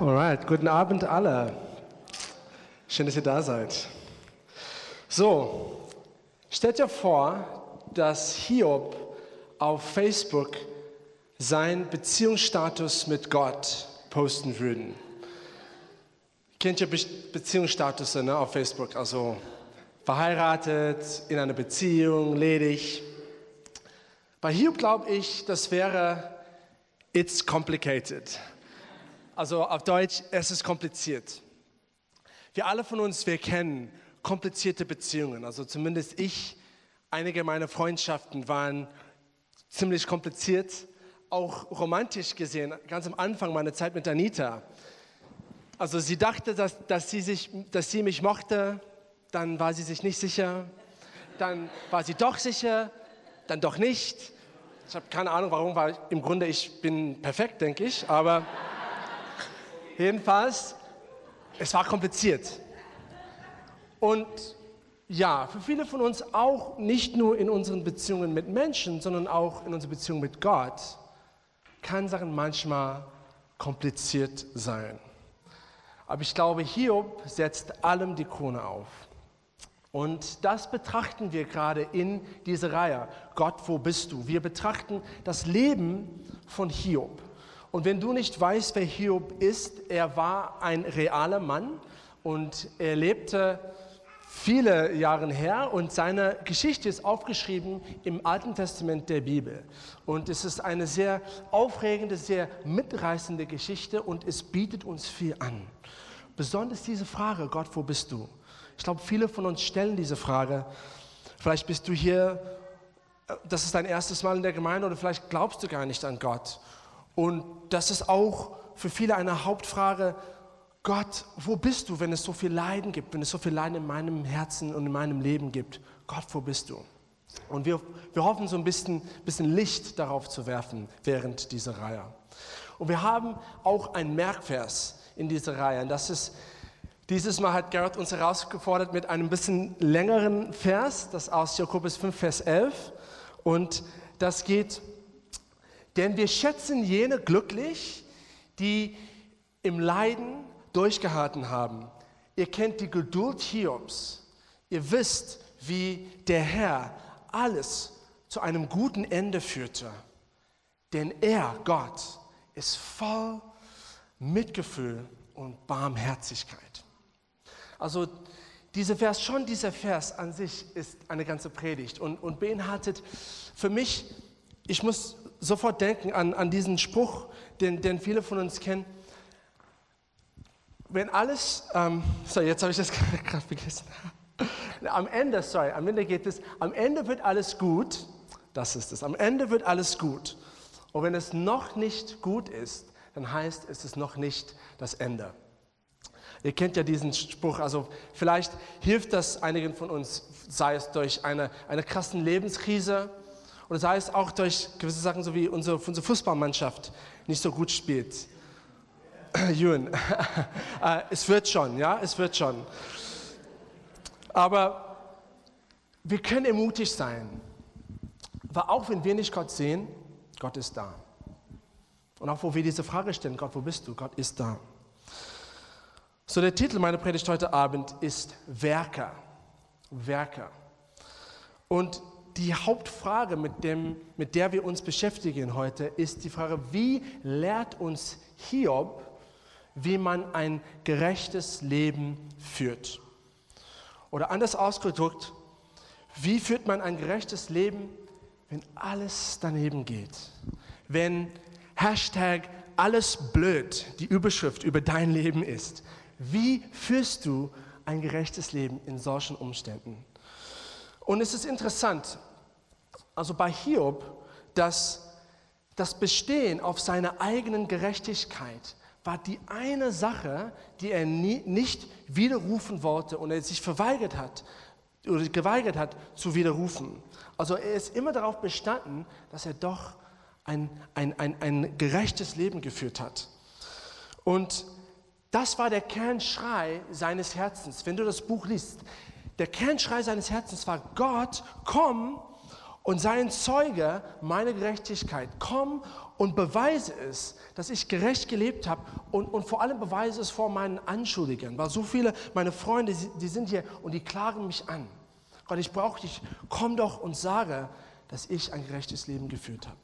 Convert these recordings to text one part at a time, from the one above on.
Alright, guten Abend alle. Schön, dass ihr da seid. So, stellt dir vor, dass Hiob auf Facebook seinen Beziehungsstatus mit Gott posten würden. Kennt ihr Be Beziehungsstatus ne, auf Facebook? Also verheiratet, in einer Beziehung, ledig. Bei Hiob glaube ich, das wäre it's complicated. Also auf Deutsch, es ist kompliziert. Wir alle von uns, wir kennen komplizierte Beziehungen. Also zumindest ich, einige meiner Freundschaften waren ziemlich kompliziert, auch romantisch gesehen, ganz am Anfang meiner Zeit mit Anita. Also sie dachte, dass, dass, sie, sich, dass sie mich mochte, dann war sie sich nicht sicher, dann war sie doch sicher, dann doch nicht. Ich habe keine Ahnung, warum, weil im Grunde ich bin perfekt, denke ich, aber Jedenfalls, es war kompliziert. Und ja, für viele von uns auch nicht nur in unseren Beziehungen mit Menschen, sondern auch in unserer Beziehung mit Gott, kann Sachen manchmal kompliziert sein. Aber ich glaube, Hiob setzt allem die Krone auf. Und das betrachten wir gerade in dieser Reihe. Gott, wo bist du? Wir betrachten das Leben von Hiob. Und wenn du nicht weißt, wer Hiob ist, er war ein realer Mann und er lebte viele Jahre her und seine Geschichte ist aufgeschrieben im Alten Testament der Bibel. Und es ist eine sehr aufregende, sehr mitreißende Geschichte und es bietet uns viel an. Besonders diese Frage, Gott, wo bist du? Ich glaube, viele von uns stellen diese Frage. Vielleicht bist du hier, äh, das ist dein erstes Mal in der Gemeinde oder vielleicht glaubst du gar nicht an Gott. Und das ist auch für viele eine Hauptfrage, Gott, wo bist du, wenn es so viel Leiden gibt, wenn es so viel Leiden in meinem Herzen und in meinem Leben gibt? Gott, wo bist du? Und wir, wir hoffen, so ein bisschen, bisschen Licht darauf zu werfen während dieser Reihe. Und wir haben auch ein Merkvers in dieser Reihe. Und das ist, dieses Mal hat Gerrit uns herausgefordert mit einem bisschen längeren Vers, das aus Jakobus 5, Vers 11. Und das geht denn wir schätzen jene glücklich, die im Leiden durchgehalten haben. Ihr kennt die Geduld Hiobs. Ihr wisst, wie der Herr alles zu einem guten Ende führte. Denn er, Gott, ist voll Mitgefühl und Barmherzigkeit. Also dieser Vers, schon dieser Vers an sich ist eine ganze Predigt und, und beinhaltet für mich, ich muss sofort denken an, an diesen Spruch, den, den viele von uns kennen. Wenn alles, ähm, sorry, jetzt habe ich das gerade vergessen. Am Ende, sorry, am Ende geht es, am Ende wird alles gut, das ist es, am Ende wird alles gut. Und wenn es noch nicht gut ist, dann heißt es, es ist noch nicht das Ende. Ihr kennt ja diesen Spruch, also vielleicht hilft das einigen von uns, sei es durch eine, eine krassen Lebenskrise, oder sei es auch durch gewisse Sachen, so wie unsere, unsere Fußballmannschaft nicht so gut spielt. Ewan, äh, es wird schon, ja, es wird schon. Aber wir können ermutigt sein, weil auch wenn wir nicht Gott sehen, Gott ist da. Und auch wo wir diese Frage stellen, Gott, wo bist du? Gott ist da. So der Titel meiner Predigt heute Abend ist Werker. Werker. Und die Hauptfrage, mit, dem, mit der wir uns beschäftigen heute, ist die Frage, wie lehrt uns Hiob, wie man ein gerechtes Leben führt? Oder anders ausgedrückt, wie führt man ein gerechtes Leben, wenn alles daneben geht? Wenn Hashtag alles blöd die Überschrift über dein Leben ist. Wie führst du ein gerechtes Leben in solchen Umständen? Und es ist interessant, also bei Hiob, dass das Bestehen auf seiner eigenen Gerechtigkeit war die eine Sache, die er nie, nicht widerrufen wollte und er sich verweigert hat oder geweigert hat zu widerrufen. Also er ist immer darauf bestanden, dass er doch ein, ein, ein, ein gerechtes Leben geführt hat. Und das war der Kernschrei seines Herzens. Wenn du das Buch liest, der Kernschrei seines Herzens war, Gott, komm und sei ein Zeuge meiner Gerechtigkeit. Komm und beweise es, dass ich gerecht gelebt habe und, und vor allem beweise es vor meinen Anschuldigern, weil so viele meine Freunde, die sind hier und die klagen mich an. Gott, ich brauche dich. Komm doch und sage, dass ich ein gerechtes Leben geführt habe.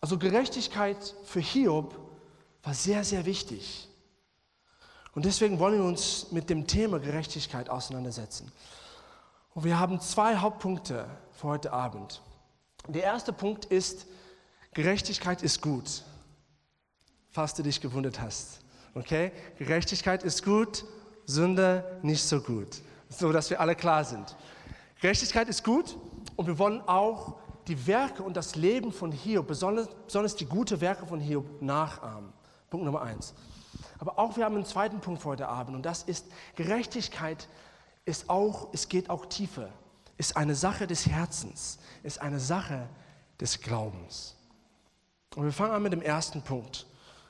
Also Gerechtigkeit für Hiob war sehr, sehr wichtig. Und deswegen wollen wir uns mit dem Thema Gerechtigkeit auseinandersetzen. Und wir haben zwei Hauptpunkte für heute Abend. Der erste Punkt ist, Gerechtigkeit ist gut. Falls du dich gewundert hast. Okay? Gerechtigkeit ist gut, Sünde nicht so gut. So dass wir alle klar sind. Gerechtigkeit ist gut und wir wollen auch die Werke und das Leben von Hiob, besonders, besonders die guten Werke von Hiob, nachahmen. Punkt Nummer eins. Aber auch wir haben einen zweiten Punkt für heute Abend und das ist Gerechtigkeit ist auch, es geht auch tiefer, ist eine Sache des Herzens, ist eine Sache des Glaubens. Und wir fangen an mit dem ersten Punkt.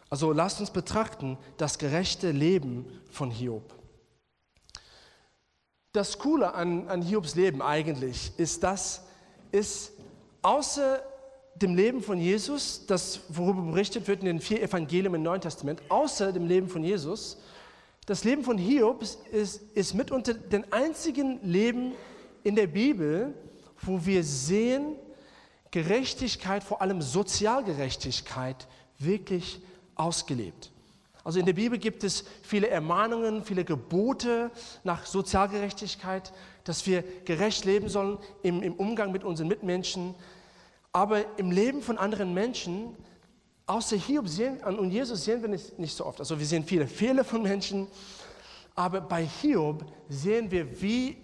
Also lasst uns betrachten das gerechte Leben von Hiob. Das Coole an, an Hiobs Leben eigentlich ist, dass es außer dem Leben von Jesus, das worüber berichtet wird in den vier Evangelien im Neuen Testament, außer dem Leben von Jesus, das Leben von Hiob ist, ist mitunter den einzigen Leben in der Bibel, wo wir sehen, Gerechtigkeit, vor allem Sozialgerechtigkeit, wirklich ausgelebt. Also in der Bibel gibt es viele Ermahnungen, viele Gebote nach Sozialgerechtigkeit, dass wir gerecht leben sollen im, im Umgang mit unseren Mitmenschen. Aber im Leben von anderen Menschen Außer Hiob sehen, und Jesus sehen wir nicht, nicht so oft. Also wir sehen viele Fehler von Menschen, aber bei Hiob sehen wir, wie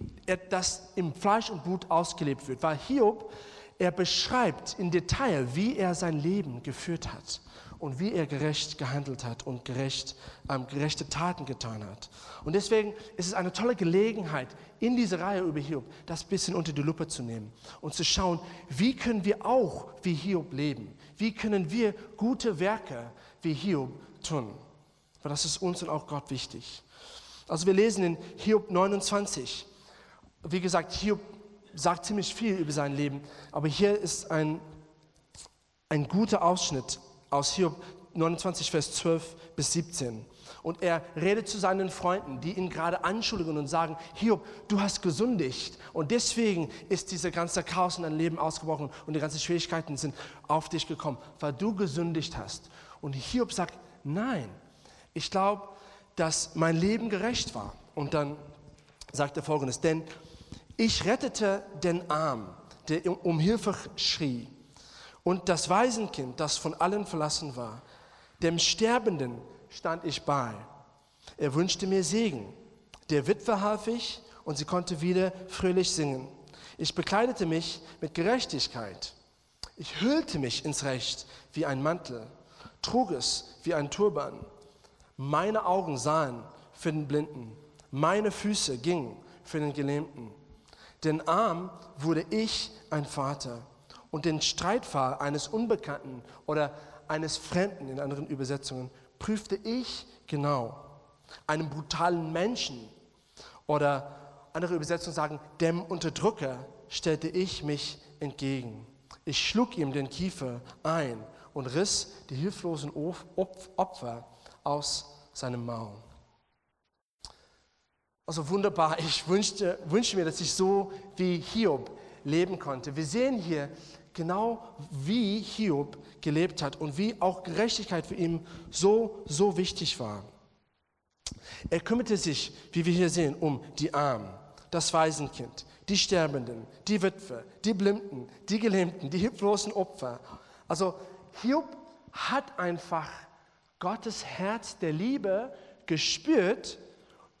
das im Fleisch und Blut ausgelebt wird. Weil Hiob, er beschreibt in Detail, wie er sein Leben geführt hat und wie er gerecht gehandelt hat und gerecht, ähm, gerechte Taten getan hat. Und deswegen ist es eine tolle Gelegenheit, in dieser Reihe über Hiob das bisschen unter die Lupe zu nehmen und zu schauen, wie können wir auch wie Hiob leben? Wie können wir gute Werke wie Hiob tun? Weil das ist uns und auch Gott wichtig. Also wir lesen in Hiob 29. Wie gesagt, Hiob sagt ziemlich viel über sein Leben, aber hier ist ein, ein guter Ausschnitt aus Hiob 29, Vers 12 bis 17. Und er redet zu seinen Freunden, die ihn gerade anschuldigen und sagen, Hiob, du hast gesündigt. Und deswegen ist dieser ganze Chaos in deinem Leben ausgebrochen und die ganzen Schwierigkeiten sind auf dich gekommen, weil du gesündigt hast. Und Hiob sagt, nein, ich glaube, dass mein Leben gerecht war. Und dann sagt er folgendes, denn ich rettete den Arm, der um Hilfe schrie und das Waisenkind, das von allen verlassen war. Dem Sterbenden stand ich bei. Er wünschte mir Segen. Der Witwe half ich und sie konnte wieder fröhlich singen. Ich bekleidete mich mit Gerechtigkeit. Ich hüllte mich ins Recht wie ein Mantel, trug es wie ein Turban. Meine Augen sahen für den Blinden, meine Füße gingen für den Gelähmten. Den Arm wurde ich ein Vater und den Streitfall eines Unbekannten oder eines Fremden in anderen Übersetzungen prüfte ich genau. Einem brutalen Menschen oder andere Übersetzungen sagen, dem Unterdrücker stellte ich mich entgegen. Ich schlug ihm den Kiefer ein und riss die hilflosen Opfer aus seinem Maul. Also wunderbar, ich wünschte, wünschte mir, dass ich so wie Hiob leben konnte. Wir sehen hier genau wie Hiob gelebt hat und wie auch Gerechtigkeit für ihn so, so wichtig war. Er kümmerte sich, wie wir hier sehen, um die Armen, das Waisenkind, die Sterbenden, die Witwe, die Blinden, die Gelähmten, die hilflosen Opfer. Also Hiob hat einfach Gottes Herz der Liebe gespürt.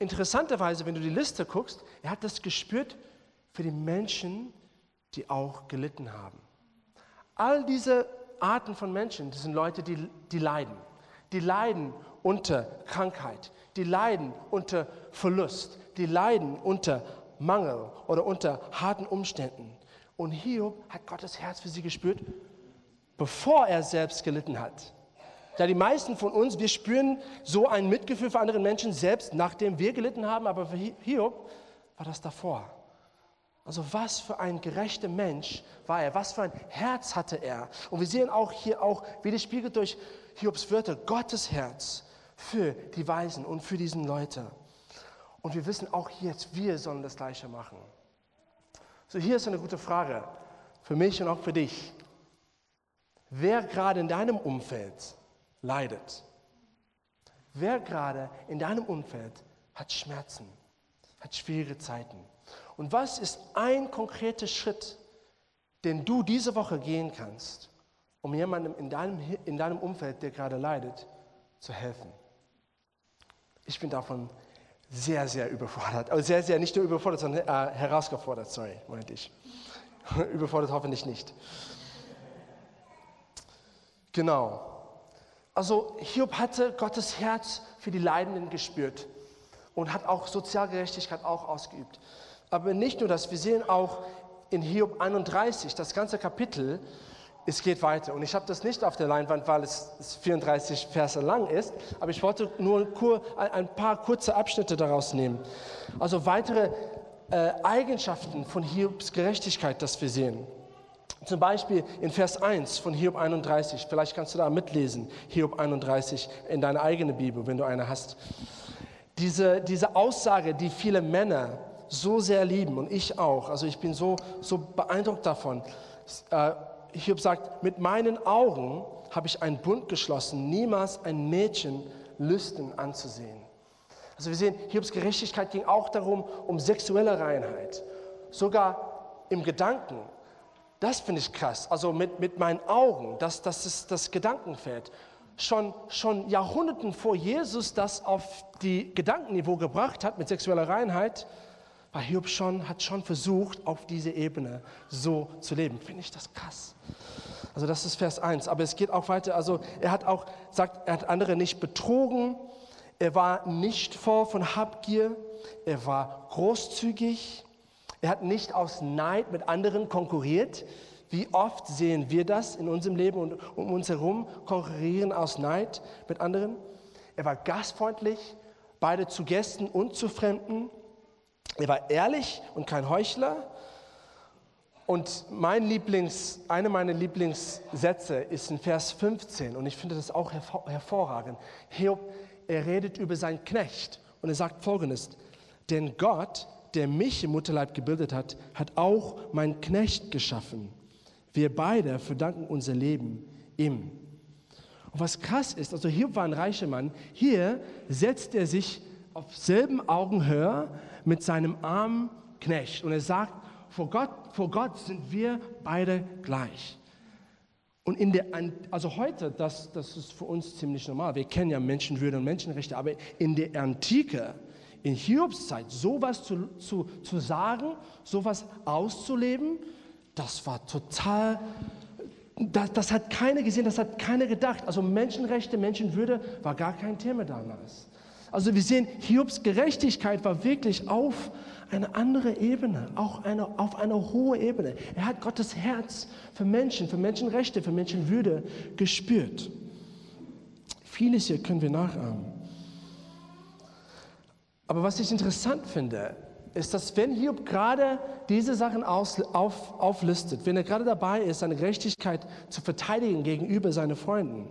Interessanterweise, wenn du die Liste guckst, er hat das gespürt für die Menschen, die auch gelitten haben. All diese Arten von Menschen, das sind Leute, die, die leiden. Die leiden unter Krankheit, die leiden unter Verlust, die leiden unter Mangel oder unter harten Umständen. Und Hiob hat Gottes Herz für sie gespürt, bevor er selbst gelitten hat. Da die meisten von uns, wir spüren so ein Mitgefühl für andere Menschen selbst, nachdem wir gelitten haben, aber für Hiob war das davor. Also was für ein gerechter Mensch war er, was für ein Herz hatte er. Und wir sehen auch hier auch, wie das spiegelt durch Hiobs Wörter, Gottes Herz für die Weisen und für diesen Leute. Und wir wissen auch jetzt, wir sollen das Gleiche machen. So, hier ist eine gute Frage für mich und auch für dich. Wer gerade in deinem Umfeld leidet? Wer gerade in deinem Umfeld hat Schmerzen, hat schwere Zeiten? Und was ist ein konkreter Schritt, den du diese Woche gehen kannst, um jemandem in deinem, in deinem Umfeld, der gerade leidet, zu helfen? Ich bin davon sehr, sehr überfordert. Also sehr, sehr, nicht nur überfordert, sondern äh, herausgefordert, sorry, meinte ich. überfordert hoffentlich nicht. Genau. Also Hiob hatte Gottes Herz für die Leidenden gespürt und hat auch Sozialgerechtigkeit auch ausgeübt. Aber nicht nur das, wir sehen auch in Hiob 31, das ganze Kapitel, es geht weiter. Und ich habe das nicht auf der Leinwand, weil es 34 Verse lang ist, aber ich wollte nur ein paar kurze Abschnitte daraus nehmen. Also weitere äh, Eigenschaften von Hiobs Gerechtigkeit, das wir sehen. Zum Beispiel in Vers 1 von Hiob 31, vielleicht kannst du da mitlesen, Hiob 31 in deiner eigenen Bibel, wenn du eine hast. Diese, diese Aussage, die viele Männer so sehr lieben und ich auch, also ich bin so, so beeindruckt davon. Äh, Hiob sagt, mit meinen Augen habe ich einen Bund geschlossen, niemals ein Mädchen lüsten anzusehen. Also wir sehen, Hiobs Gerechtigkeit ging auch darum, um sexuelle Reinheit. Sogar im Gedanken. Das finde ich krass. Also mit, mit meinen Augen, das, das ist das Gedankenfeld. Schon, schon Jahrhunderten vor Jesus das auf die Gedankenniveau gebracht hat mit sexueller Reinheit, war Hiob schon, hat schon versucht, auf diese Ebene so zu leben. Finde ich das krass. Also das ist Vers 1. Aber es geht auch weiter. Also er hat auch, sagt, er hat andere nicht betrogen. Er war nicht voll von Habgier. Er war großzügig. Er hat nicht aus Neid mit anderen konkurriert. Wie oft sehen wir das in unserem Leben und um uns herum, konkurrieren aus Neid mit anderen? Er war gastfreundlich, beide zu Gästen und zu Fremden. Er war ehrlich und kein Heuchler. Und mein Lieblings, eine meiner Lieblingssätze ist in Vers 15 und ich finde das auch hervorragend. Hiob, er redet über seinen Knecht und er sagt folgendes, denn Gott, der mich im Mutterleib gebildet hat, hat auch meinen Knecht geschaffen. Wir beide verdanken unser Leben ihm. Und was krass ist, also Hiob war ein reicher Mann, hier setzt er sich auf selben Augenhöhe mit seinem armen Knecht. Und er sagt, vor Gott, vor Gott sind wir beide gleich. Und in der, also heute, das, das ist für uns ziemlich normal. Wir kennen ja Menschenwürde und Menschenrechte, aber in der Antike, in Hiobs Zeit, sowas zu, zu, zu sagen, sowas auszuleben, das war total, das, das hat keiner gesehen, das hat keiner gedacht. Also Menschenrechte, Menschenwürde war gar kein Thema damals. Also wir sehen, Hiobs Gerechtigkeit war wirklich auf eine andere Ebene, auch eine, auf eine hohe Ebene. Er hat Gottes Herz für Menschen, für Menschenrechte, für Menschenwürde gespürt. Vieles hier können wir nachahmen. Aber was ich interessant finde, ist, dass wenn Hiob gerade diese Sachen aus, auf, auflistet, wenn er gerade dabei ist, seine Gerechtigkeit zu verteidigen gegenüber seinen Freunden,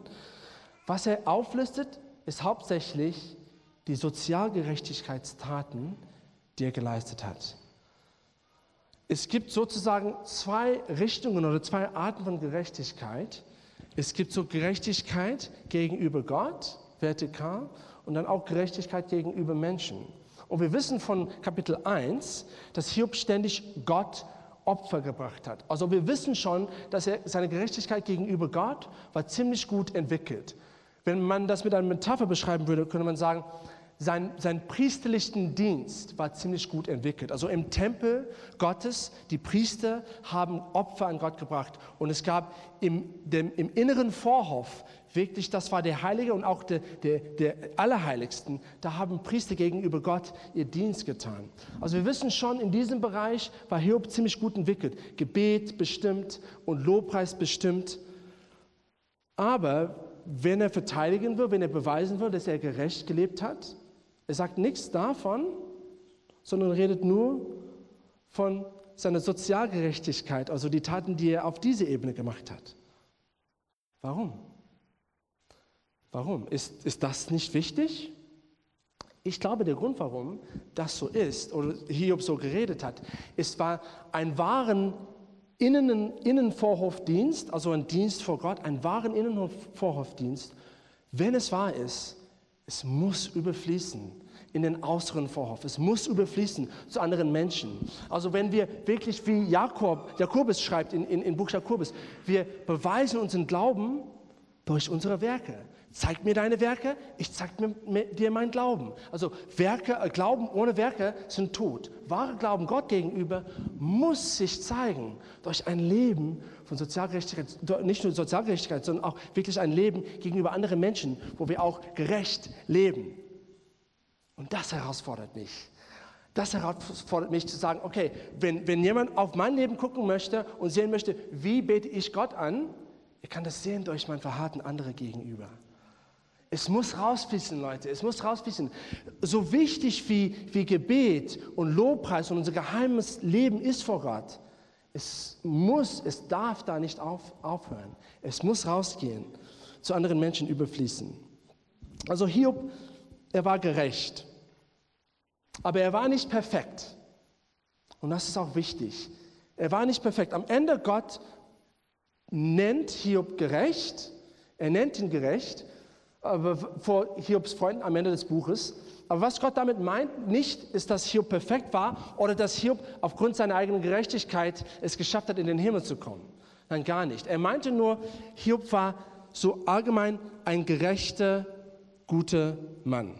was er auflistet, ist hauptsächlich die Sozialgerechtigkeitstaten, die er geleistet hat. Es gibt sozusagen zwei Richtungen oder zwei Arten von Gerechtigkeit. Es gibt so Gerechtigkeit gegenüber Gott, vertikal, und dann auch Gerechtigkeit gegenüber Menschen. Und wir wissen von Kapitel 1, dass Hiob ständig Gott Opfer gebracht hat. Also wir wissen schon, dass er seine Gerechtigkeit gegenüber Gott war ziemlich gut entwickelt. Wenn man das mit einer Metapher beschreiben würde, könnte man sagen, sein, sein priesterlichen Dienst war ziemlich gut entwickelt. Also im Tempel Gottes, die Priester haben Opfer an Gott gebracht. Und es gab im, dem, im inneren Vorhof, wirklich, das war der Heilige und auch der, der, der Allerheiligsten, da haben Priester gegenüber Gott ihr Dienst getan. Also wir wissen schon, in diesem Bereich war Hiob ziemlich gut entwickelt. Gebet bestimmt und Lobpreis bestimmt. Aber wenn er verteidigen will, wenn er beweisen will, dass er gerecht gelebt hat, er sagt nichts davon, sondern redet nur von seine Sozialgerechtigkeit, also die Taten, die er auf diese Ebene gemacht hat. Warum? Warum? Ist, ist das nicht wichtig? Ich glaube, der Grund, warum das so ist oder Hiob so geredet hat, ist, weil ein wahren Innen, Innenvorhofdienst, also ein Dienst vor Gott, ein wahren Innenvorhofdienst, wenn es wahr ist, es muss überfließen in den äußeren Vorhof. Es muss überfließen zu anderen Menschen. Also wenn wir wirklich wie Jakob, Jakobus schreibt in, in, in Buch Jakobus, wir beweisen unseren Glauben durch unsere Werke. Zeig mir deine Werke, ich zeig mir, dir mein Glauben. Also Werke, äh, Glauben ohne Werke sind tot. Wahre Glauben Gott gegenüber muss sich zeigen durch ein Leben von Sozialgerechtigkeit, nicht nur Sozialgerechtigkeit, sondern auch wirklich ein Leben gegenüber anderen Menschen, wo wir auch gerecht leben. Und das herausfordert mich. Das herausfordert mich zu sagen, okay, wenn, wenn jemand auf mein Leben gucken möchte und sehen möchte, wie bete ich Gott an, er kann das sehen durch mein Verhalten andere gegenüber. Es muss rausfließen, Leute. Es muss rausfließen. So wichtig wie, wie Gebet und Lobpreis und unser geheimes Leben ist vor Gott, es muss, es darf da nicht auf, aufhören. Es muss rausgehen, zu anderen Menschen überfließen. Also Hiob, er war gerecht, aber er war nicht perfekt. Und das ist auch wichtig. Er war nicht perfekt. Am Ende Gott nennt Hiob gerecht. Er nennt ihn gerecht vor Hiobs Freunden am Ende des Buches. Aber was Gott damit meint, nicht ist, dass Hiob perfekt war oder dass Hiob aufgrund seiner eigenen Gerechtigkeit es geschafft hat, in den Himmel zu kommen. Nein, gar nicht. Er meinte nur, Hiob war so allgemein ein gerechter, guter Mann.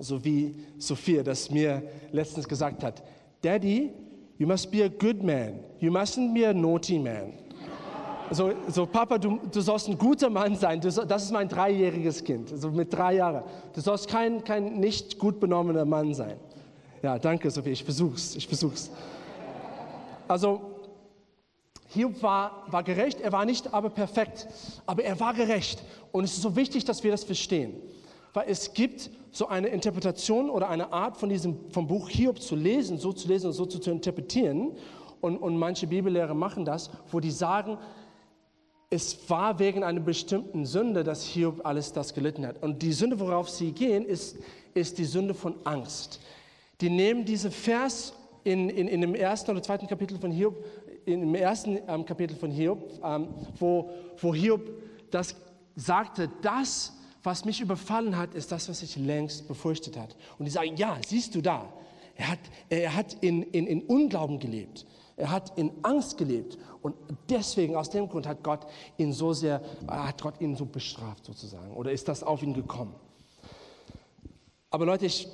So wie Sophia das mir letztens gesagt hat. Daddy, you must be a good man. You mustn't be a naughty man so, so Papa, du, du sollst ein guter Mann sein. Du, das ist mein dreijähriges Kind, so mit drei Jahren. Du sollst kein, kein nicht gut benommener Mann sein. Ja, danke, Sophie, ich versuch's, ich versuch's. Also, Hiob war, war gerecht, er war nicht aber perfekt, aber er war gerecht. Und es ist so wichtig, dass wir das verstehen. Weil es gibt so eine Interpretation oder eine Art von diesem, vom Buch Hiob zu lesen, so zu lesen und so zu interpretieren. Und, und manche Bibellehrer machen das, wo die sagen, es war wegen einer bestimmten Sünde, dass Hiob alles das gelitten hat. Und die Sünde, worauf sie gehen, ist, ist die Sünde von Angst. Die nehmen diesen Vers in, in, in dem ersten oder zweiten Kapitel von Hiob, in dem ersten ähm, Kapitel von Hiob, ähm, wo, wo Hiob das sagte, das, was mich überfallen hat, ist das, was ich längst befürchtet hat. Und die sagen, ja, siehst du da, er hat, er hat in, in, in Unglauben gelebt. Er hat in Angst gelebt und deswegen, aus dem Grund hat Gott ihn so sehr, hat Gott ihn so bestraft sozusagen oder ist das auf ihn gekommen. Aber Leute, ich,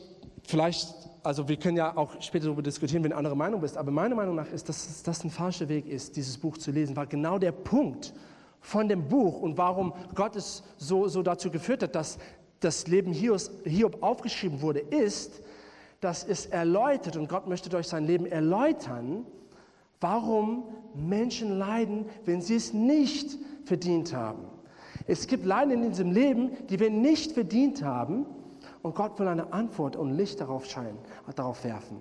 vielleicht, also wir können ja auch später darüber diskutieren, wenn du andere Meinung bist, aber meiner Meinung nach ist, dass das ein falscher Weg ist, dieses Buch zu lesen, war genau der Punkt von dem Buch und warum Gott es so, so dazu geführt hat, dass das Leben Hiob aufgeschrieben wurde, ist, dass es erläutert und Gott möchte durch sein Leben erläutern, warum Menschen leiden, wenn sie es nicht verdient haben. Es gibt Leiden in diesem Leben, die wir nicht verdient haben und Gott will eine Antwort und Licht darauf scheinen, darauf werfen.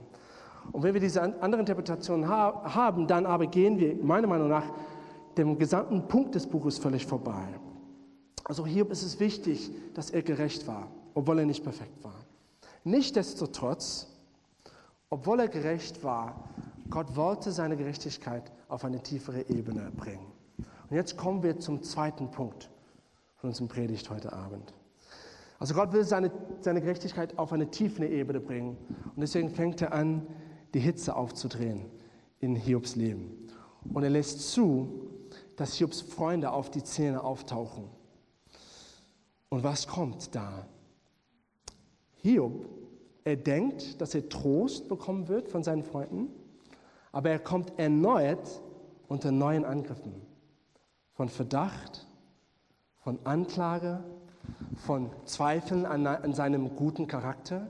Und wenn wir diese andere Interpretation haben, dann aber gehen wir meiner Meinung nach dem gesamten Punkt des Buches völlig vorbei. Also hier ist es wichtig, dass er gerecht war, obwohl er nicht perfekt war. Nichtsdestotrotz, obwohl er gerecht war, Gott wollte seine Gerechtigkeit auf eine tiefere Ebene bringen. Und jetzt kommen wir zum zweiten Punkt von unserem Predigt heute Abend. Also Gott will seine, seine Gerechtigkeit auf eine tiefere Ebene bringen. Und deswegen fängt er an, die Hitze aufzudrehen in Hiobs Leben. Und er lässt zu, dass Hiobs Freunde auf die Zähne auftauchen. Und was kommt da? Hiob, er denkt, dass er Trost bekommen wird von seinen Freunden aber er kommt erneut unter neuen Angriffen. Von Verdacht, von Anklage, von Zweifeln an, an seinem guten Charakter.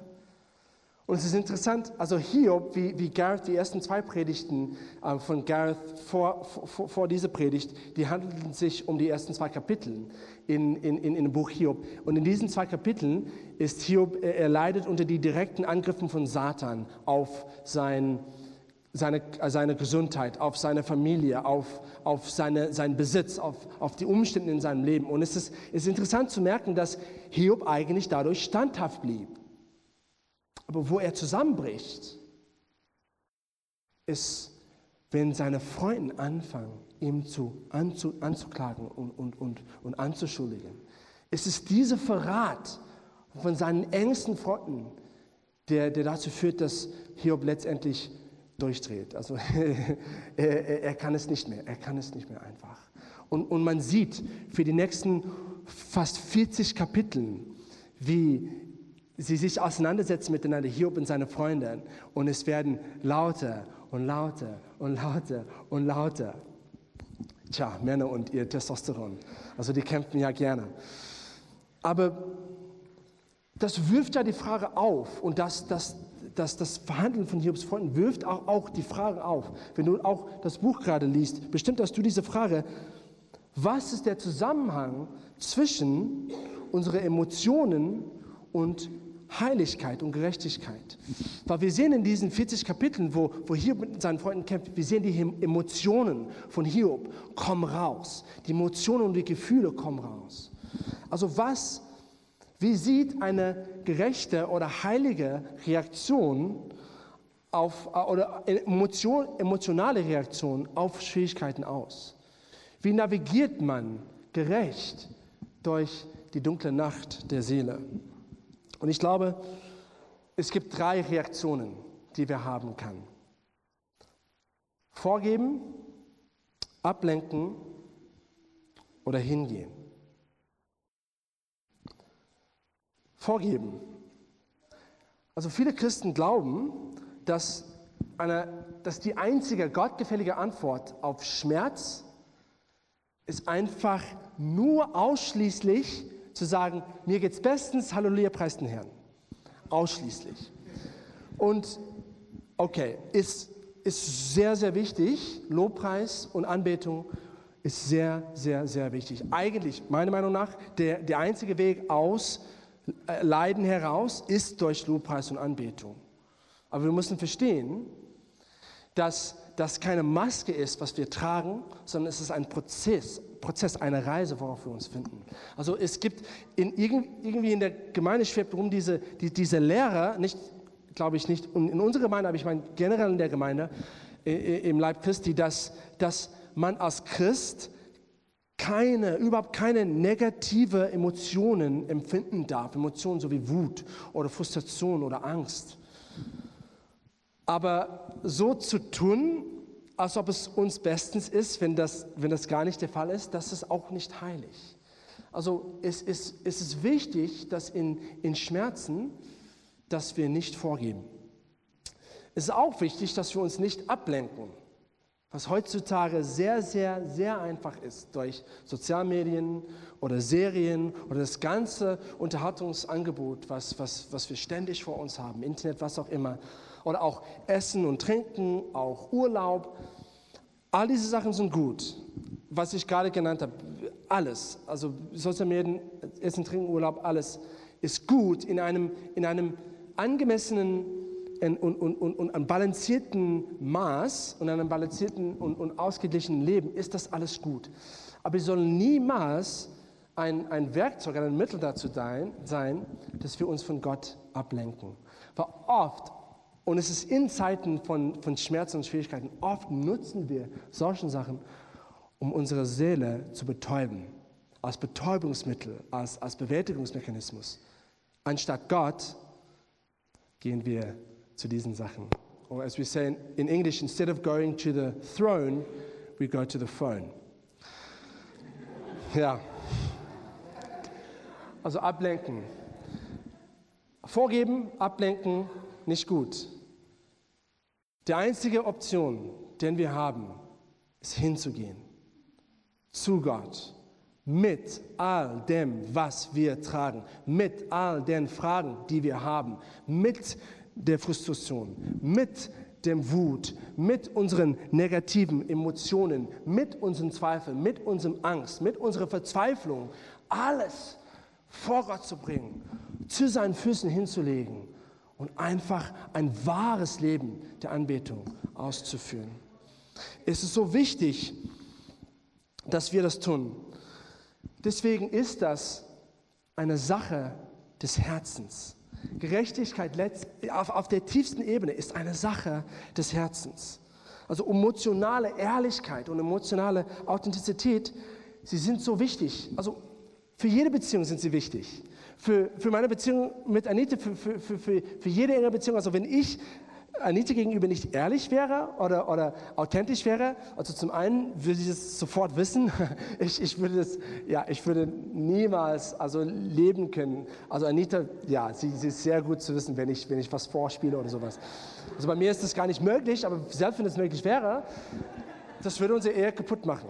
Und es ist interessant, also Hiob, wie, wie Gareth, die ersten zwei Predigten äh, von Gareth vor, vor, vor dieser Predigt, die handelten sich um die ersten zwei Kapitel in, in, in, in dem Buch Hiob. Und in diesen zwei Kapiteln ist Hiob, er leidet unter die direkten Angriffen von Satan auf sein seine, seine Gesundheit, auf seine Familie, auf, auf seine, seinen Besitz, auf, auf die Umstände in seinem Leben. Und es ist, ist interessant zu merken, dass Hiob eigentlich dadurch standhaft blieb. Aber wo er zusammenbricht, ist, wenn seine Freunde anfangen, ihm zu, anzu, anzuklagen und, und, und, und anzuschuldigen. Es ist dieser Verrat von seinen engsten Freunden, der, der dazu führt, dass Hiob letztendlich durchdreht. Also er, er, kann es nicht mehr, er kann es nicht mehr einfach. Und, und man sieht für die nächsten fast 40 Kapiteln, wie sie sich auseinandersetzen miteinander, Hiob und seine Freunde. Und es werden lauter und lauter und lauter und lauter. Tja, Männer und ihr Testosteron. Also die kämpfen ja gerne. Aber das wirft ja die Frage auf und das, das, das, das Verhandeln von Hiobs Freunden wirft auch, auch die Frage auf. Wenn du auch das Buch gerade liest, bestimmt hast du diese Frage, was ist der Zusammenhang zwischen unseren Emotionen und Heiligkeit und Gerechtigkeit? Weil wir sehen in diesen 40 Kapiteln, wo, wo Hiob mit seinen Freunden kämpft, wir sehen die Emotionen von Hiob kommen raus. Die Emotionen und die Gefühle kommen raus. Also was wie sieht eine gerechte oder heilige Reaktion auf, oder Emotion, emotionale Reaktion auf Schwierigkeiten aus? Wie navigiert man gerecht durch die dunkle Nacht der Seele? Und ich glaube, es gibt drei Reaktionen, die wir haben können. Vorgeben, ablenken oder hingehen. Vorgeben. Also viele Christen glauben, dass, eine, dass die einzige gottgefällige Antwort auf Schmerz ist einfach nur ausschließlich zu sagen, mir geht's bestens, Halleluja, preis den Herrn. Ausschließlich. Und okay, ist, ist sehr, sehr wichtig. Lobpreis und Anbetung ist sehr, sehr, sehr wichtig. Eigentlich, meiner Meinung nach, der, der einzige Weg aus Leiden heraus ist durch Lobpreis und Anbetung. Aber wir müssen verstehen, dass das keine Maske ist, was wir tragen, sondern es ist ein Prozess, Prozess, eine Reise, worauf wir uns finden. Also es gibt in, irgendwie in der Gemeinde schwebt rum diese, die, diese Lehre, nicht, glaube ich nicht in unserer Gemeinde, aber ich meine generell in der Gemeinde, im Leib Christi, dass, dass man als Christ keine, überhaupt keine negative Emotionen empfinden darf. Emotionen so wie Wut oder Frustration oder Angst. Aber so zu tun, als ob es uns bestens ist, wenn das, wenn das gar nicht der Fall ist, das ist auch nicht heilig. Also es ist, es ist wichtig, dass in, in Schmerzen, dass wir nicht vorgeben. Es ist auch wichtig, dass wir uns nicht ablenken was heutzutage sehr, sehr, sehr einfach ist durch Sozialmedien oder Serien oder das ganze Unterhaltungsangebot, was, was, was wir ständig vor uns haben, Internet, was auch immer, oder auch Essen und Trinken, auch Urlaub. All diese Sachen sind gut. Was ich gerade genannt habe, alles, also Sozialmedien, Essen, Trinken, Urlaub, alles ist gut in einem, in einem angemessenen und, und, und, und einem balancierten Maß und einem balancierten und, und ausgeglichenen Leben ist das alles gut. Aber es soll niemals ein, ein Werkzeug, ein Mittel dazu sein, dass wir uns von Gott ablenken. Weil oft, und es ist in Zeiten von, von Schmerzen und Schwierigkeiten, oft nutzen wir solche Sachen, um unsere Seele zu betäuben. Als Betäubungsmittel, als, als Bewältigungsmechanismus. Anstatt Gott gehen wir zu diesen Sachen. Or as we say in English, instead of going to the throne, we go to the phone. Ja. Also ablenken. Vorgeben, ablenken, nicht gut. Die einzige Option, den wir haben, ist hinzugehen. Zu Gott. Mit all dem, was wir tragen. Mit all den Fragen, die wir haben. Mit der Frustration, mit dem Wut, mit unseren negativen Emotionen, mit unseren Zweifeln, mit unserem Angst, mit unserer Verzweiflung, alles vor Gott zu bringen, zu seinen Füßen hinzulegen und einfach ein wahres Leben der Anbetung auszuführen. Es ist so wichtig, dass wir das tun. Deswegen ist das eine Sache des Herzens. Gerechtigkeit auf, der tiefsten Ebene ist eine Sache des Herzens. Also emotionale Ehrlichkeit und emotionale Authentizität, sie sind so wichtig. Also für jede Beziehung sind sie wichtig. Für, für meine Beziehung mit Anita, für, für, für, für jede enge Beziehung. Also wenn ich Anita gegenüber nicht ehrlich wäre oder, oder authentisch wäre, also zum einen würde ich es sofort wissen, ich, ich würde das, ja, ich würde niemals also leben können. Also Anita, ja, sie, sie ist sehr gut zu wissen, wenn ich, wenn ich was vorspiele oder sowas. Also bei mir ist das gar nicht möglich, aber selbst wenn es möglich wäre, das würde unsere Ehe kaputt machen.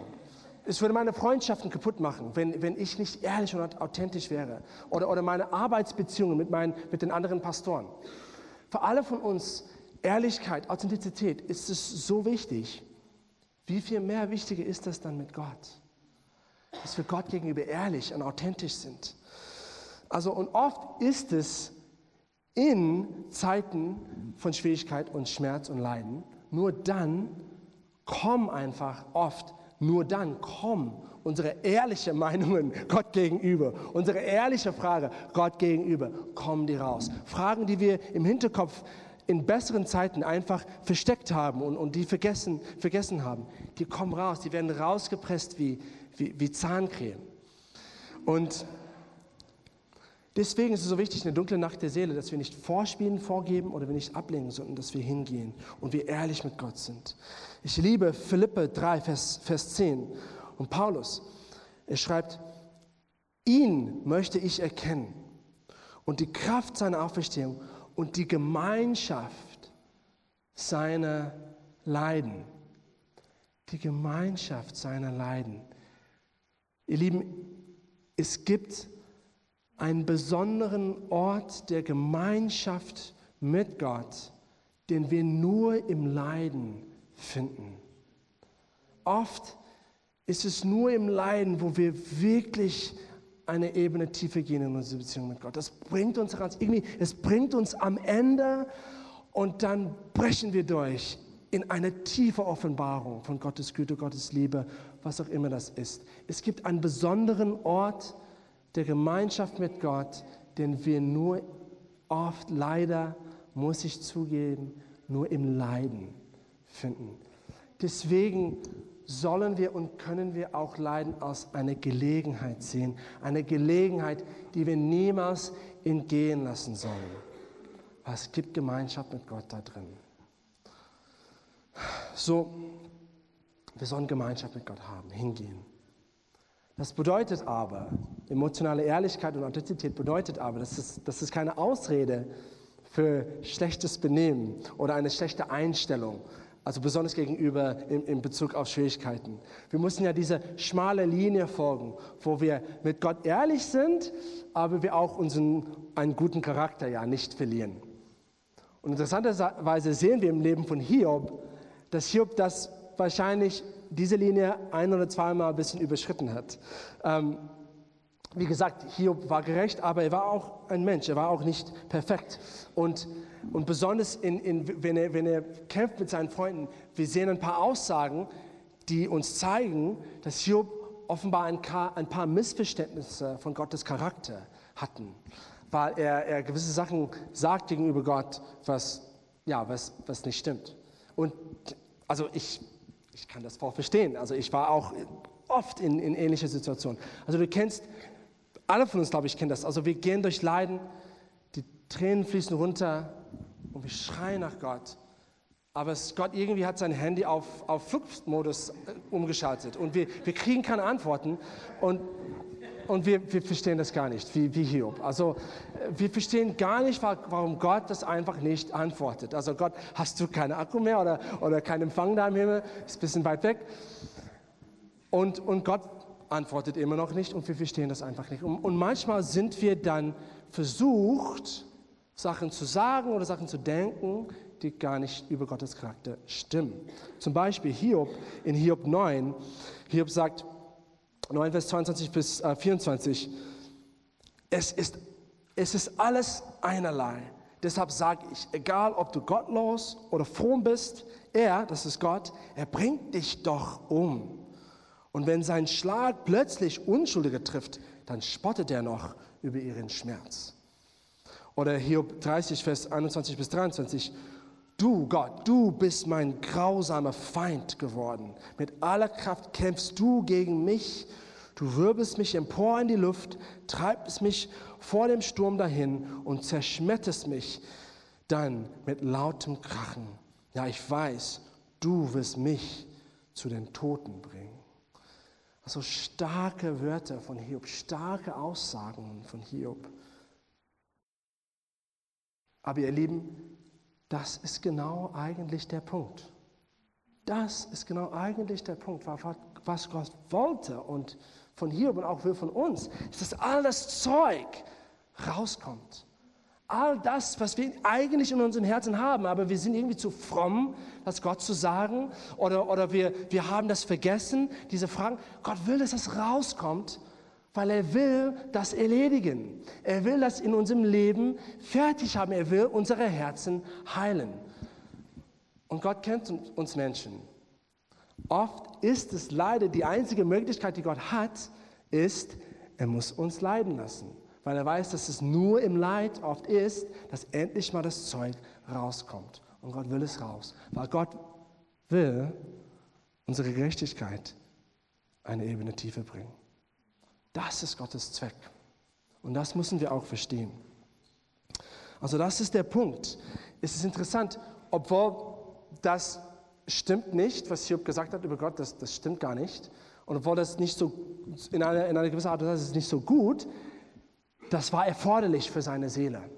Es würde meine Freundschaften kaputt machen, wenn, wenn ich nicht ehrlich und authentisch wäre. Oder, oder meine Arbeitsbeziehungen mit, meinen, mit den anderen Pastoren. Für alle von uns Ehrlichkeit, Authentizität ist es so wichtig. Wie viel mehr wichtiger ist das dann mit Gott? Dass wir Gott gegenüber ehrlich und authentisch sind. Also und oft ist es in Zeiten von Schwierigkeit und Schmerz und Leiden, nur dann kommen einfach oft, nur dann kommen unsere ehrlichen Meinungen Gott gegenüber, unsere ehrliche Frage Gott gegenüber, kommen die raus. Fragen, die wir im Hinterkopf in besseren Zeiten einfach versteckt haben und, und die vergessen, vergessen haben, die kommen raus, die werden rausgepresst wie, wie, wie Zahncreme. Und deswegen ist es so wichtig, eine dunkle Nacht der Seele, dass wir nicht vorspielen, vorgeben oder wir nicht ablehnen, sondern dass wir hingehen und wir ehrlich mit Gott sind. Ich liebe Philippe 3, Vers, Vers 10 und Paulus. Er schreibt, ihn möchte ich erkennen und die Kraft seiner Auferstehung und die Gemeinschaft seiner Leiden. Die Gemeinschaft seiner Leiden. Ihr Lieben, es gibt einen besonderen Ort der Gemeinschaft mit Gott, den wir nur im Leiden finden. Oft ist es nur im Leiden, wo wir wirklich eine Ebene tiefer gehen in unsere Beziehung mit Gott. Das bringt uns ganz irgendwie, es bringt uns am Ende und dann brechen wir durch in eine tiefe Offenbarung von Gottes Güte, Gottes Liebe, was auch immer das ist. Es gibt einen besonderen Ort der Gemeinschaft mit Gott, den wir nur oft leider, muss ich zugeben, nur im Leiden finden. Deswegen sollen wir und können wir auch Leiden als eine Gelegenheit sehen. Eine Gelegenheit, die wir niemals entgehen lassen sollen. es gibt Gemeinschaft mit Gott da drin. So, wir sollen Gemeinschaft mit Gott haben, hingehen. Das bedeutet aber, emotionale Ehrlichkeit und Authentizität bedeutet aber, das ist, das ist keine Ausrede für schlechtes Benehmen oder eine schlechte Einstellung also besonders gegenüber in, in, Bezug auf Schwierigkeiten. Wir müssen ja diese schmale Linie folgen, wo wir mit Gott ehrlich sind, aber wir auch unseren einen guten Charakter ja nicht verlieren. Und interessanterweise sehen wir im Leben von Hiob, dass Hiob das wahrscheinlich diese Linie ein oder zweimal ein bisschen überschritten hat. Ähm, wie gesagt, Hiob war gerecht, aber er war auch ein Mensch, er war auch nicht perfekt. Und, und besonders, in, in, wenn, er, wenn er kämpft mit seinen Freunden, wir sehen ein paar Aussagen, die uns zeigen, dass Hiob offenbar ein, ein paar Missverständnisse von Gottes Charakter hatten, weil er, er gewisse Sachen sagt gegenüber Gott, was, ja, was, was nicht stimmt. Und also ich, ich kann das voll verstehen. Also ich war auch oft in, in ähnlicher Situationen. Also du kennst alle von uns, glaube ich, kennen das. Also wir gehen durch Leiden, die Tränen fließen runter und wir schreien nach Gott. Aber es, Gott irgendwie hat sein Handy auf, auf Flugmodus äh, umgeschaltet und wir, wir kriegen keine Antworten und, und wir, wir verstehen das gar nicht, wie, wie Hiob. Also äh, wir verstehen gar nicht, warum Gott das einfach nicht antwortet. Also Gott, hast du keinen Akku mehr oder, oder keinen Empfang da im Himmel? Ist ein bisschen weit weg. Und, und Gott antwortet immer noch nicht und wir verstehen das einfach nicht. Und, manchmal sind wir dann versucht, Sachen zu sagen oder Sachen zu denken, die gar nicht über Gottes Charakter stimmen. Zum Beispiel Hiob in Hiob 9. Hiob sagt, 9 Vers 22 bis 24, äh, es ist, es ist alles einerlei. Deshalb sage ich, egal ob du gottlos oder fromm bist, er, das ist Gott, er bringt dich doch um. Und wenn sein Schlag plötzlich Unschuldige trifft, dann spottet er noch über ihren Schmerz. Oder Hiob 30, Vers 21 bis 23. Du, Gott, du bist mein grausamer Feind geworden. Mit aller Kraft kämpfst du gegen mich. Du wirbelst mich empor in die Luft, treibst mich vor dem Sturm dahin und zerschmetterst mich dann mit lautem Krachen. Ja, ich weiß, du wirst mich zu den Toten bringen. Also starke Wörter von Hiob, starke Aussagen von Hiob. Aber ihr Lieben, das ist genau eigentlich der Punkt. Das ist genau eigentlich der Punkt, was Gott wollte und von Hiob und auch wir von uns, ist, dass all das Zeug rauskommt. All das, was wir eigentlich in unseren Herzen haben, aber wir sind irgendwie zu fromm, das Gott zu sagen, oder, oder wir, wir haben das vergessen, diese Fragen. Gott will, dass das rauskommt weil er will das erledigen. Er will das in unserem Leben fertig haben. Er will unsere Herzen heilen. Und Gott kennt uns Menschen. Oft ist es leider die einzige Möglichkeit, die Gott hat, ist, er muss uns leiden lassen. Weil er weiß, dass es nur im Leid oft ist, dass endlich mal das Zeug rauskommt. Und Gott will es raus. Weil Gott will unsere Gerechtigkeit eine Ebene tiefer bringen. Das ist Gottes Zweck. Und das müssen wir auch verstehen. Also das ist der Punkt. Es ist interessant, obwohl das stimmt nicht, was Hiob gesagt hat über Gott, das, das stimmt gar nicht. Und obwohl das nicht so, in einer, in einer gewissen Art und Weise ist nicht so gut, das war erforderlich für seine Seele,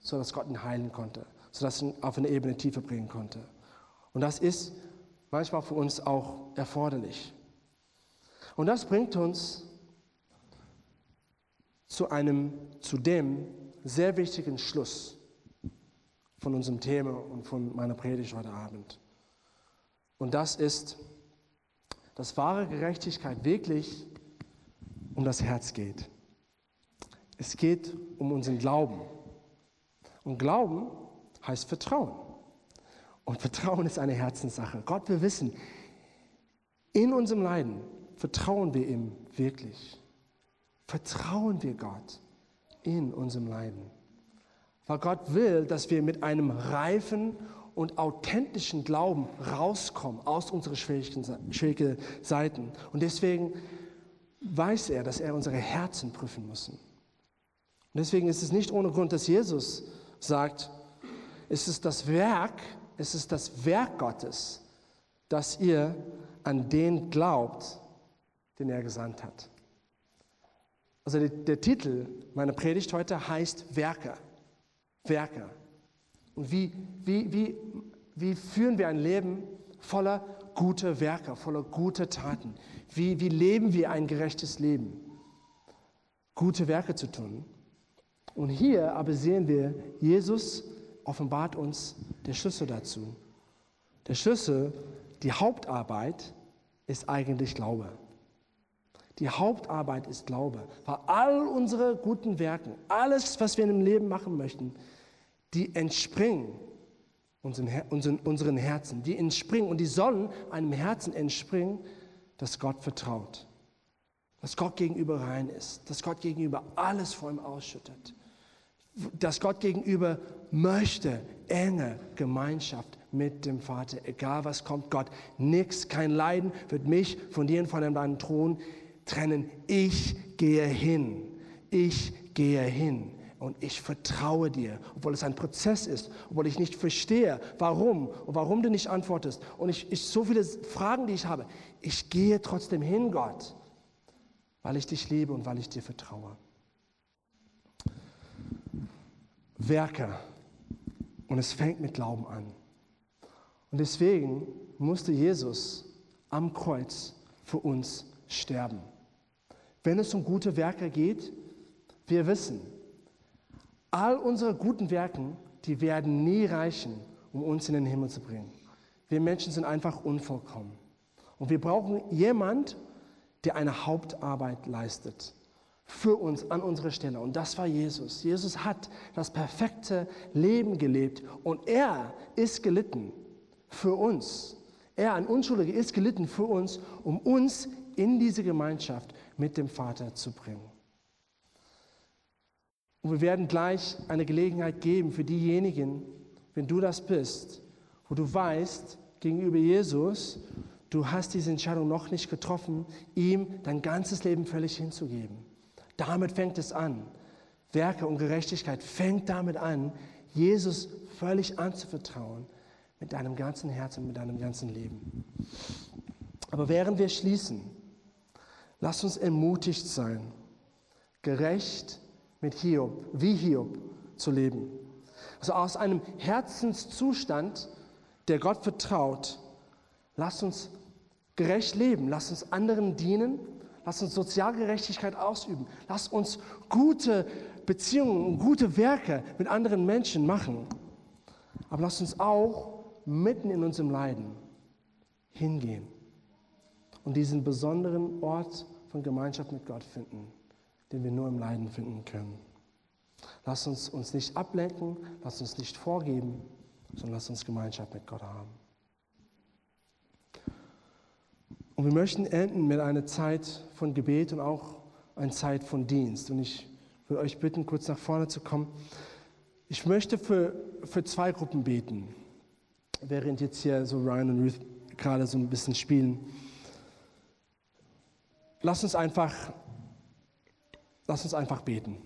sodass Gott ihn heilen konnte, sodass ihn auf eine Ebene tiefer bringen konnte. Und das ist manchmal für uns auch erforderlich. Und das bringt uns zu einem, zu dem sehr wichtigen Schluss von unserem Thema und von meiner Predigt heute Abend. Und das ist, dass wahre Gerechtigkeit wirklich um das Herz geht. Es geht um unseren Glauben. Und Glauben heißt Vertrauen. Und Vertrauen ist eine Herzenssache. Gott will wissen, in unserem Leiden vertrauen wir ihm wirklich vertrauen wir Gott in unserem Leiden. Weil Gott will, dass wir mit einem reifen und authentischen Glauben rauskommen aus unseren schwierigen Seiten. Und deswegen weiß er, dass er unsere Herzen prüfen muss. Und deswegen ist es nicht ohne Grund, dass Jesus sagt, es ist das Werk, es ist das Werk Gottes, dass ihr an den glaubt, den er gesandt hat. Also der, der Titel meiner Predigt heute heißt Werke. Werke. Und wie, wie, wie, wie führen wir ein Leben voller guter Werke, voller guter Taten? Wie, wie leben wir ein gerechtes Leben? Gute Werke zu tun. Und hier aber sehen wir, Jesus offenbart uns der Schlüssel dazu. Der Schlüssel, die Hauptarbeit ist eigentlich Glaube. Die Hauptarbeit ist Glaube. Weil all unsere guten Werke, alles, was wir im Leben machen möchten, die entspringen unseren, unseren, unseren Herzen. Die entspringen und die sollen einem Herzen entspringen, das Gott vertraut. Dass Gott gegenüber rein ist. Dass Gott gegenüber alles vor ihm ausschüttet. Dass Gott gegenüber möchte enge Gemeinschaft mit dem Vater. Egal was kommt, Gott, nichts, kein Leiden wird mich von dir und von deinem Thron trennen. Ich gehe hin. Ich gehe hin. Und ich vertraue dir, obwohl es ein Prozess ist, obwohl ich nicht verstehe, warum und warum du nicht antwortest. Und ich, ich so viele Fragen, die ich habe. Ich gehe trotzdem hin, Gott, weil ich dich liebe und weil ich dir vertraue. Werke. Und es fängt mit Glauben an. Und deswegen musste Jesus am Kreuz für uns sterben. Wenn es um gute Werke geht, wir wissen, all unsere guten Werke, die werden nie reichen, um uns in den Himmel zu bringen. Wir Menschen sind einfach unvollkommen. Und wir brauchen jemand, der eine Hauptarbeit leistet. Für uns an unserer Stelle. Und das war Jesus. Jesus hat das perfekte Leben gelebt und er ist gelitten für uns. Er, ein Unschuldiger, ist gelitten für uns, um uns in diese Gemeinschaft mit dem Vater zu bringen. Und wir werden gleich eine Gelegenheit geben für diejenigen, wenn du das bist, wo du weißt, gegenüber Jesus, du hast diese Entscheidung noch nicht getroffen, ihm dein ganzes Leben völlig hinzugeben. Damit fängt es an. Werke und Gerechtigkeit fängt damit an, Jesus völlig anzuvertrauen mit deinem ganzen Herzen, mit deinem ganzen Leben. Aber während wir schließen, lass uns ermutigt sein, gerecht mit Hiob, wie Hiob zu leben. Also aus einem Herzenszustand, der Gott vertraut, lass uns gerecht leben, lass uns anderen dienen, lass uns Sozialgerechtigkeit ausüben, lass uns gute Beziehungen und gute Werke mit anderen Menschen machen. Aber lass uns auch mitten in unserem Leiden hingehen und diesen besonderen Ort von Gemeinschaft mit Gott finden, den wir nur im Leiden finden können. Lass uns uns nicht ablenken, lass uns nicht vorgeben, sondern lass uns Gemeinschaft mit Gott haben. Und wir möchten enden mit einer Zeit von Gebet und auch einer Zeit von Dienst. Und ich will euch bitten, kurz nach vorne zu kommen. Ich möchte für, für zwei Gruppen beten während jetzt hier so Ryan und Ruth gerade so ein bisschen spielen. Lass uns einfach, lass uns einfach beten.